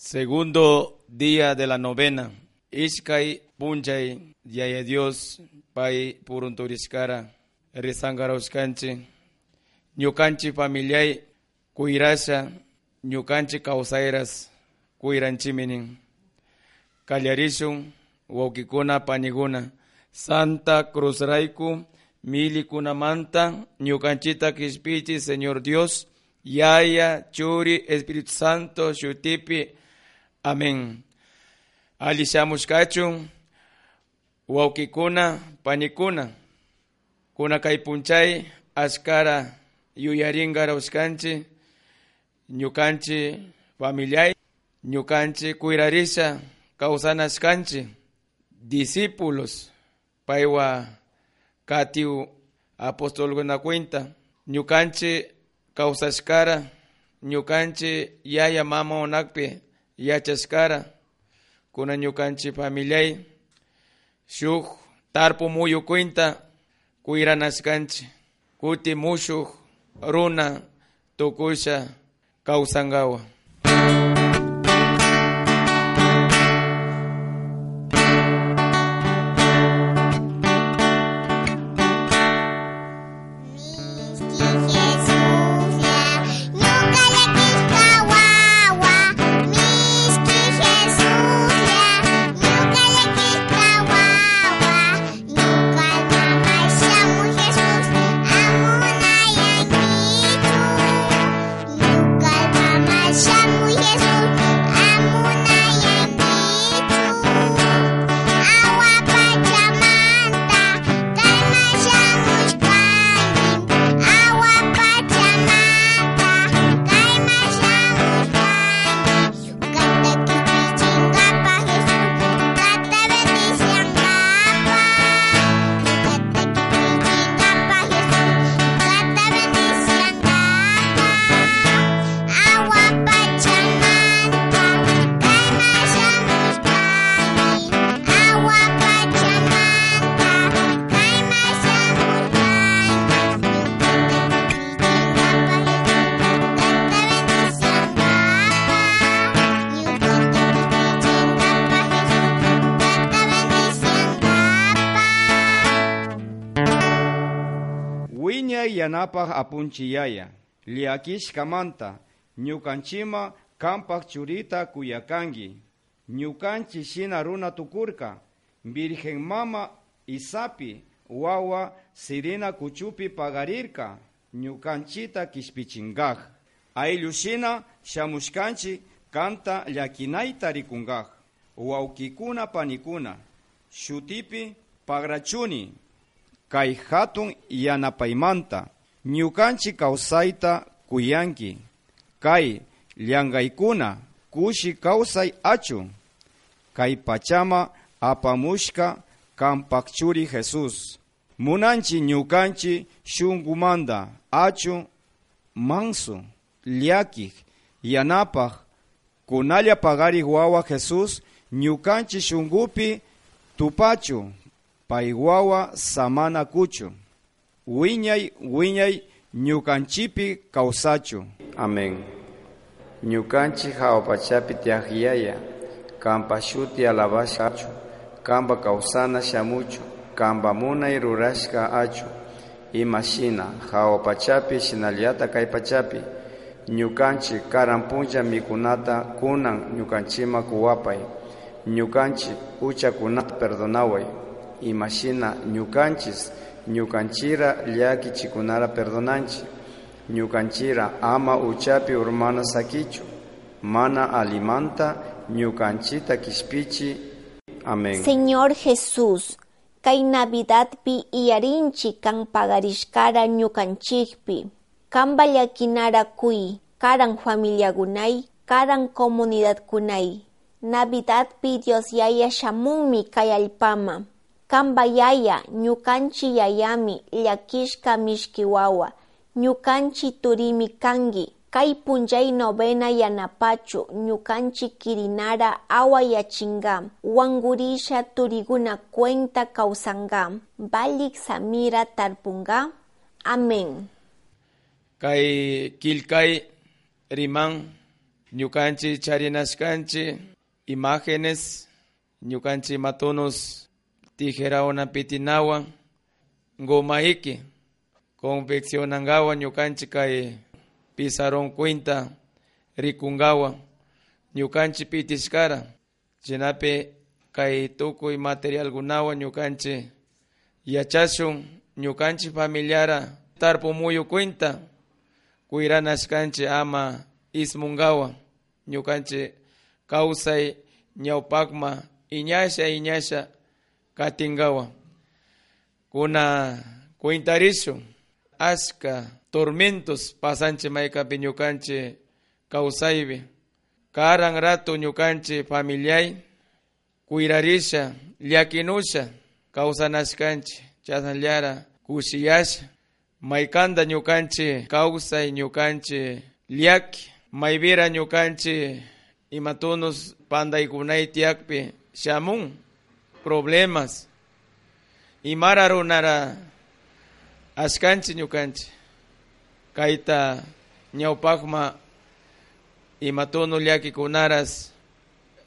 Segundo día de la novena. Ishkai punchay yaya Dios pai purunturiskara risangaroshkanchi ñukanchi familiay kuirasha ñukanchi kausairas kuiranchiminin kallarishun wawkikuna pañikuna Santa Cruz Raiku milikunamanta ñukanchita kishpichi Señor Dios Yaya Churi Espíritu Santo shutipi Amén. Alishamushkachun wawkikuna panikuna kuna kaypunchay askara yuyaringara uskanchi ñukanchi familiay ñukanchi kuirarisha kawsanashkanchi discípulos paywa katiu apostolkuna cuenta ñukanchi kawsashkara ñukanchi yaya mama onakpi yachashkara kuna ñukanchi familiay shuk tarpu muyu cuenta kuiranashkanchi kuti mushuk runa tukusha kawsangawa Wiñay yanapaq apunchiyaya, liakishkamanta, ñukanchima kampak churita kuyakangi, ñukanchi shina runa tukurka, Virgen Mama Isapi, wawa sirina kuchupi pagarirka, ñukanchita kishpichingaj. Ayllushina shamushkanchi kanta llakinaita rikungaj. Wawkikuna panikuna, shutipi pagrachuni, kay hatun ñukanchi kawsayta kuyanki. Kay llankaykuna kushi kawsay achu. Kay pachama apamushka kampakchuri Jesus munanchi ñukanchi shunkumanta achu manso llakik yanapaj kunalla pagarik wawa Jesus ñukanchi shunkupi tupachu pay wawa samana kuchu wiñay wiñay ñukanchipi kawsachu. Amén. Ñukanchi hawapachapi tiajiyaya, kampa shuti alabashachu, kamba kausana shamuchu, kamba munay rurashka achu, imashina hawapachapi shinaliata kaypachapi, ñukanchi karampuncha mikunata kunan ñukanchima kuwapay, ñukanchi uchakunata perdonaway, imashina ñukanchis ñukanchira llaki chikunara perdonanchi. Ñukanchira ama uchapi urmana sakichu. Mana alimanta ñukanchita kishpichi amén. Señor Jesús, kay Navidad pi iyarinchi kan pagarishkara ñukanchikpi, kamba llakinara kuy, karan familiagunay, karan comunidad kunay. Navidad pi Dios yaya shamunmi kay allpama. Kamba yaya ñukanchi yayami llakishka mishkiwawa. Ñukanchi turimi kangi. Kay punjay novena yanapachu ñukanchi kirinara awa yachingam. Wangurisha turiguna cuenta kausangam. Balik samira tarpunga. Amén. kay kilkay riman ñukanchi charinashkanchi imágenes ñukanchi matunos tijerauna pitinawan ngomaiki confeccionangawa ñukanchi kay pizarron cuenta rikungawa ñukanchi pitishkara chinapi kay tukuy materialkunawan ñukanchi yachashun ñukanchi familiara tarpumuyu cuenta kuiranashkanchi ama ismungawa ñukanchi kawsay ñawpakma iñasha iñasha katingawa. Kuna cuentarishu ashka tormentos pasanchi maykapi ñukanchi kawsaypi karan rato ñukanchi familiay kuirarisha llakinusha kawsanashkanchi chasnallara kushiyasha maykanta ñukanchi kawsay ñukanchi llaki maybira ñukanchi imatunos pandaykunay tiyakpi shamun problemas. Imara runara ashkanchi ñukanchi kayta ñawpakma imatuno llakikunaras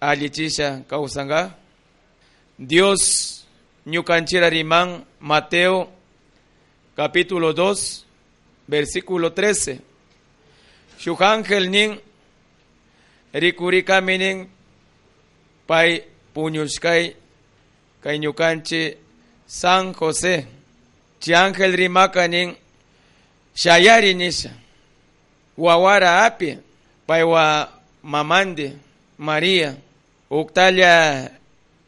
allichisha kawsanga Dios ñukanchira riman Mateo capítulo 2 versículo 13 shuk ángel nin rikurikami nin pay kainyukanchi San Jose Chiangel rimakanin shayari nisha. Wawara api paiwa mamande Maria uktalya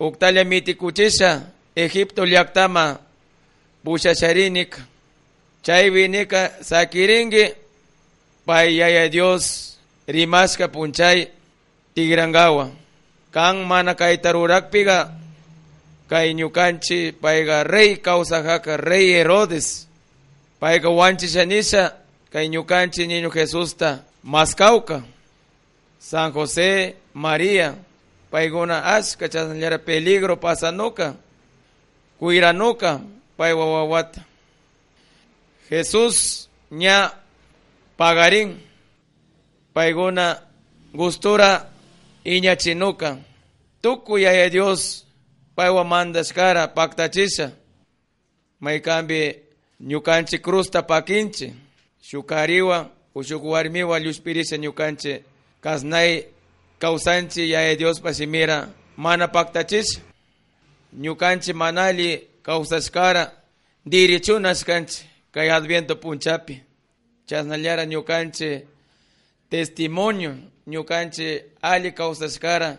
uktalya mitikuchisha Egipto llaktama pushasharinika chaywinika sakiringi pay yaya Dios rimashka punchay tigrangawa kan mana kayta rurakpiga kay ñukanchi payga rey kawsajaka rey Herodes. Payga wanchishanisha kay ñukanchi niño Jesusta maskawka San José María payguna ashka chasnallara peligro pasanuka kuiranuka paywa wawata Jesús ña pagarin payguna gustura iñachinuka tukuyaya Dios paywa mandashkara paktachisha maykambi ñukanchi crusta pakinchi shukariwa ushuk warmiwa llushpirisha ñukanchi kasnay kawsanchi yaya Dios pasimira mana paktachisha ñukanchi manali kawsashkara dirichunashkanchi kay adviento punchapi. Chasnallara ñukanchi testimonio ñukanchi ali kawsashkara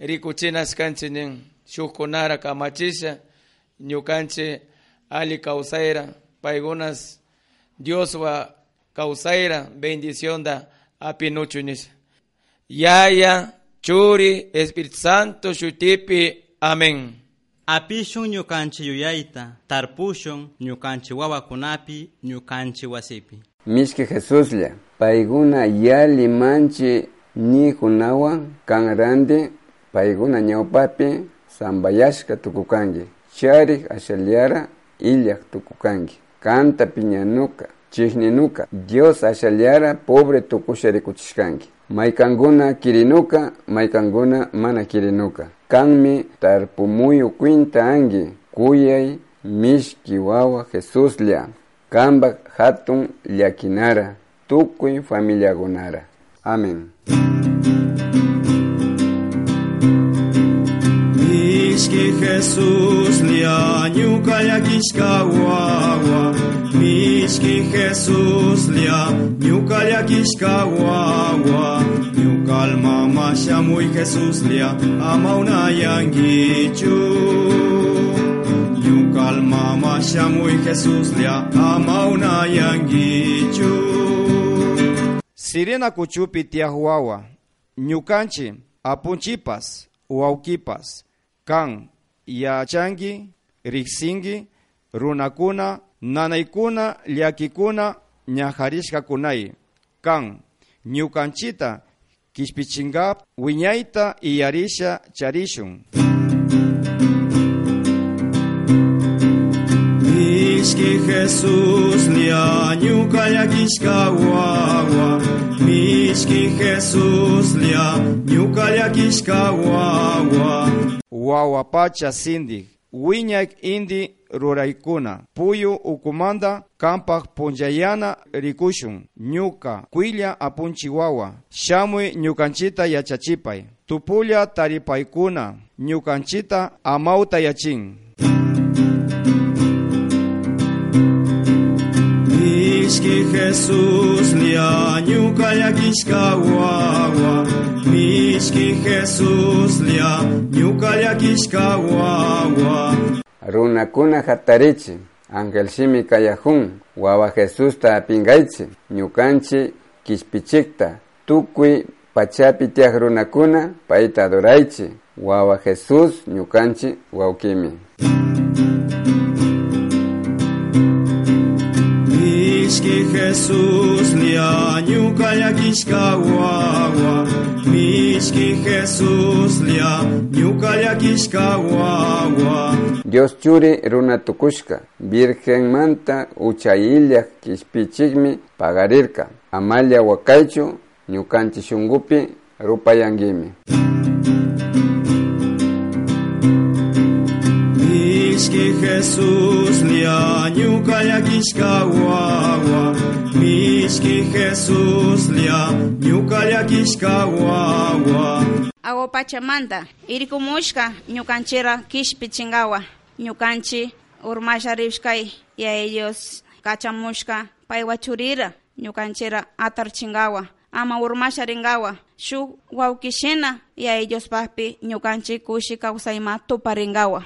rikuchinashkanchi nin shukkunara kamachisha ñukanchi ali kawsayra paygunas Dioswa kawsayra bendición da apinuchunisha yaya churi Espíritu Santo shutipi amén Apishun ñukanchi yuyayta, tarpushun ñukanchi wawakunapi, ñukanchi wasipi. Mishki Jesuslla, payguna yali manchi ni kunawan kan rande, payguna ñawpapi sambayashka tukukangi, charik ashaliara illak tukukangi, kanta piñanuka, chihninuka, Dios ashaliara pobre tukusharikuchishkangi. Maykanguna kirinuka, maykanguna mana kirinuka. Kanmi tarpumuyu kwinta angi, kuyay mishki wawa Jesuslla. Kamba hatun llakinara, tukuy familiagunara. Amén. Mishki Jesus lia ñuka llakishka wawa Mishki Jesus lia ñuka llakishka wawa ñuka almama shamuy Jesus lia ama una yangichu ñuka almama shamuy Jesus lia ama una yangichu Sirena kuchupi tiahuawa, ñukanchi apunchipas wawkipas kan yachangi riksingi runakuna nanaykuna llakikuna ñajarishkakunay kan ñukanchita kishpichinkap wiñayta iyarisha charishun Mishki Jesús ñuka llakishka wawa Mishki Jesús lia ñuka llakishka wawa wawapacha sindik wiñak indi ruraykuna puyu ukumanda kampak punchayana rikushun ñuka kuilla apunchi wawa shamuy ñukanchita yachachipay tupulla taripaykuna ñukanchita amauta yachin Mishki Jesús lia ñuka llakishka wawa Mishki Jesús lia ñuka llakishka wawa runakuna hatarichi angelshimi kayahun wawa Jesusta apingaychi ñukanchi kishpichikta tukuy pachapi tiyak runakuna payta adoraychi wawa Jesús ñukanchi wawkimi Mishki Jesús lia ñuka llakishka wawa Mishki Jesús lia ñuka llakishka wawa Dios churi runa tukushka Virgen manta uchayilla kishpichikmi pagarirka Amalia wakaychu ñukanchi shungupi rupayangimi Jesús lia ñuka llakishka wawa Mishki Jesús lia ñuka llakishka wawa Awo Pachamanta, irikumushka ñukanchira kishpi chingawa, ñukanchi urmasharishkay ya ellos kachamushka paywa churira, ñukanchira atar chingawa, ama urmasharingawa, shu wawkishina ya ellos papi ñukanchi kushi kawsayma tuparingawa.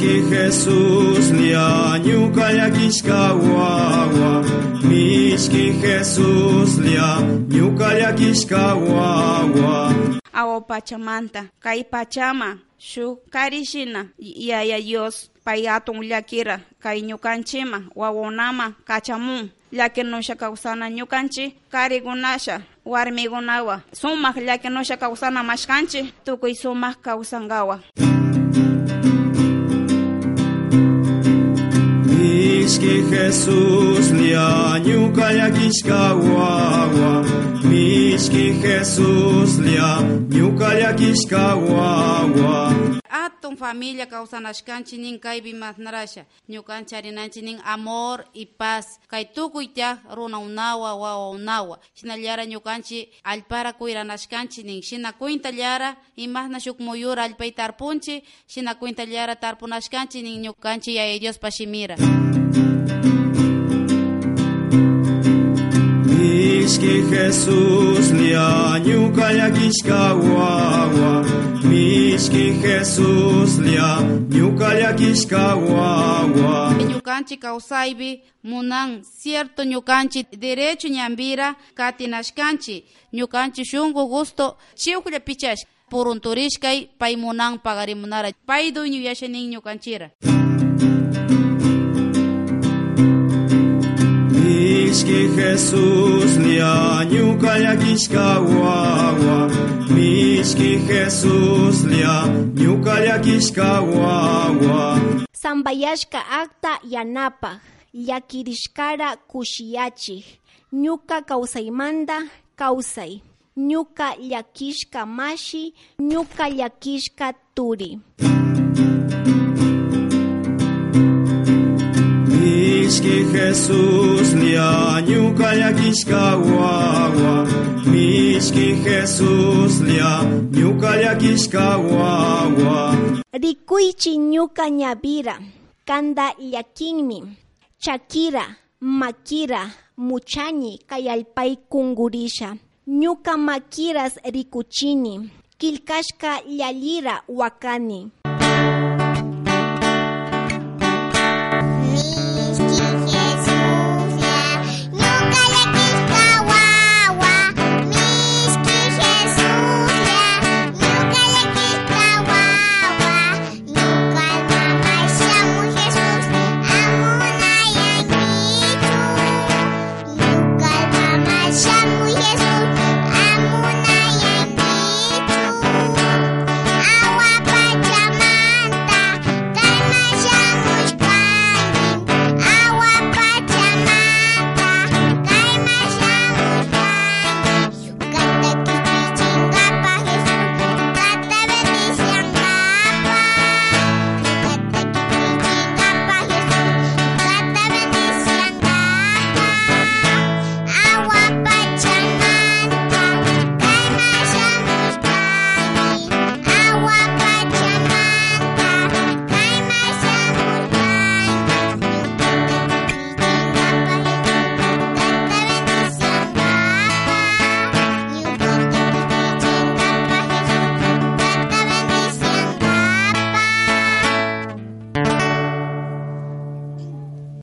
Mishki Jesús lia ñuka llakishka wawa Mishki Jesús lia ñuka llakishka wawa Awo Pachamanta, kay Pachama, shu karishina yaya Dios pay atun llakira kay ñukanchima wawunama kachamun llakinosha kawsana ñukanchi karigunasha warmigunawa sumak llakinosha kawsana mashkanchi tukuy sumak kawsangawa Mishki Jesús lia ñuka llakishka wawa Mishki Jesús lia ñuka llakishka wawa Atun familia kawsanashkanchi nin kaypi masnarasha ñukanchi harinanchi nin amor y paz. Kay tukuy tiyak runa unawa wawa unawa shinallara ñukanchi allpara kuyranashkanchi nin. Shina kuintallara imasna shuk muyura allpay tarpunchi shina kuintallara tarpunashkanchi nin ñukanchi yaya Dios pashimira Mishki Jesús lia ñuka llakishka wawa Mishki Jesús lia ñuka llakishka wawa ñukanchi kawsaypi munan cierto ñukanchi derecho ñambira katinashkanchi ñukanchi shunku gusto chiwklla pichash purunturishkay pay munan pagarimunara pay dueño yashanin ñukanchira Mishki Jesús lia ñuka llakishka wawa Mishki Jesús lia ñuka llakishka wawa Sambayashka akta yanapaq llakirishkara kushiyachik ñuka kawsaymanta kawsay ñuka llakishka mashi ñuka llakishka turi Mishki Jesús lia ñuka llakishka wawa Mishki Jesús lia ñuka llakishka wawa rikuychi ñuka ñavira kanda chakira makira muchañi kay allpay kungurisha. Ñuka makiras rikuchini kilkashka llallira wakani